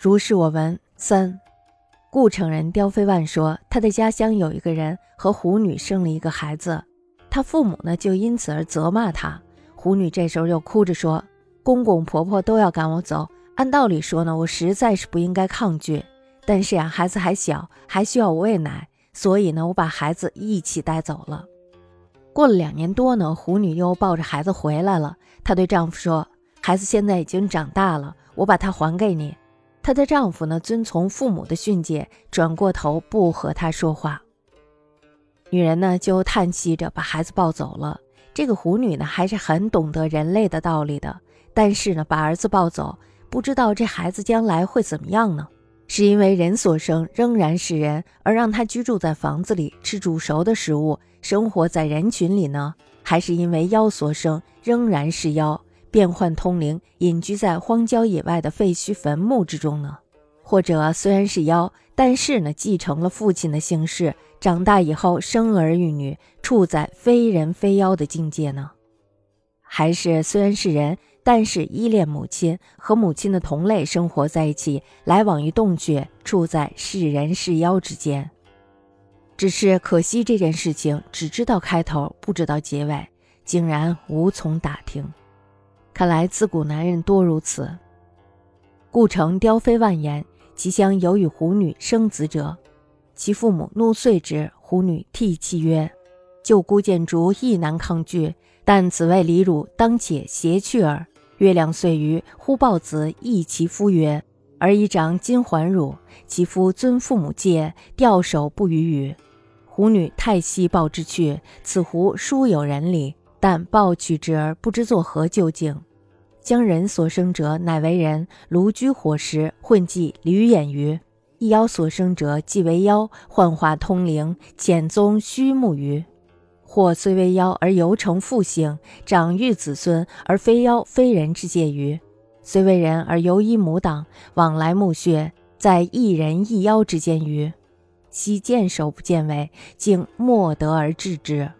如是我闻三，故城人刁飞万说，他的家乡有一个人和狐女生了一个孩子，他父母呢就因此而责骂他。狐女这时候又哭着说：“公公婆婆都要赶我走，按道理说呢，我实在是不应该抗拒。但是呀，孩子还小，还需要我喂奶，所以呢，我把孩子一起带走了。过了两年多呢，狐女又抱着孩子回来了。她对丈夫说：‘孩子现在已经长大了，我把他还给你。’”她的丈夫呢，遵从父母的训诫，转过头不和她说话。女人呢，就叹息着把孩子抱走了。这个狐女呢，还是很懂得人类的道理的。但是呢，把儿子抱走，不知道这孩子将来会怎么样呢？是因为人所生仍然是人，而让他居住在房子里，吃煮熟的食物，生活在人群里呢？还是因为妖所生仍然是妖？变幻通灵，隐居在荒郊野外的废墟坟墓之中呢？或者虽然是妖，但是呢，继承了父亲的姓氏，长大以后生儿育女，处在非人非妖的境界呢？还是虽然是人，但是依恋母亲，和母亲的同类生活在一起，来往于洞穴，处在是人是妖之间？只是可惜这件事情只知道开头，不知道结尾，竟然无从打听。看来自古男人多如此。故城雕飞万言，其乡有与狐女生子者，其父母怒遂之。狐女涕泣曰：“舅姑见竹亦难抗拒，但此为离辱，当且携去耳。”月亮岁余，忽抱子忆其夫曰：“儿已长，今还汝。”其夫遵父母戒，吊首不语语。狐女太息抱之去，此狐殊有人理，但抱去之而不知作何究竟。将人所生者，乃为人；炉居火食，混迹驴眼鱼。一妖所生者，即为妖，幻化通灵，潜踪虚目鱼。或虽为妖，而犹成父性，长育子孙，而非妖非人之界于；虽为人，而犹依母党，往来墓穴，在一人一妖之间于。昔见首不见尾，竟莫得而治之。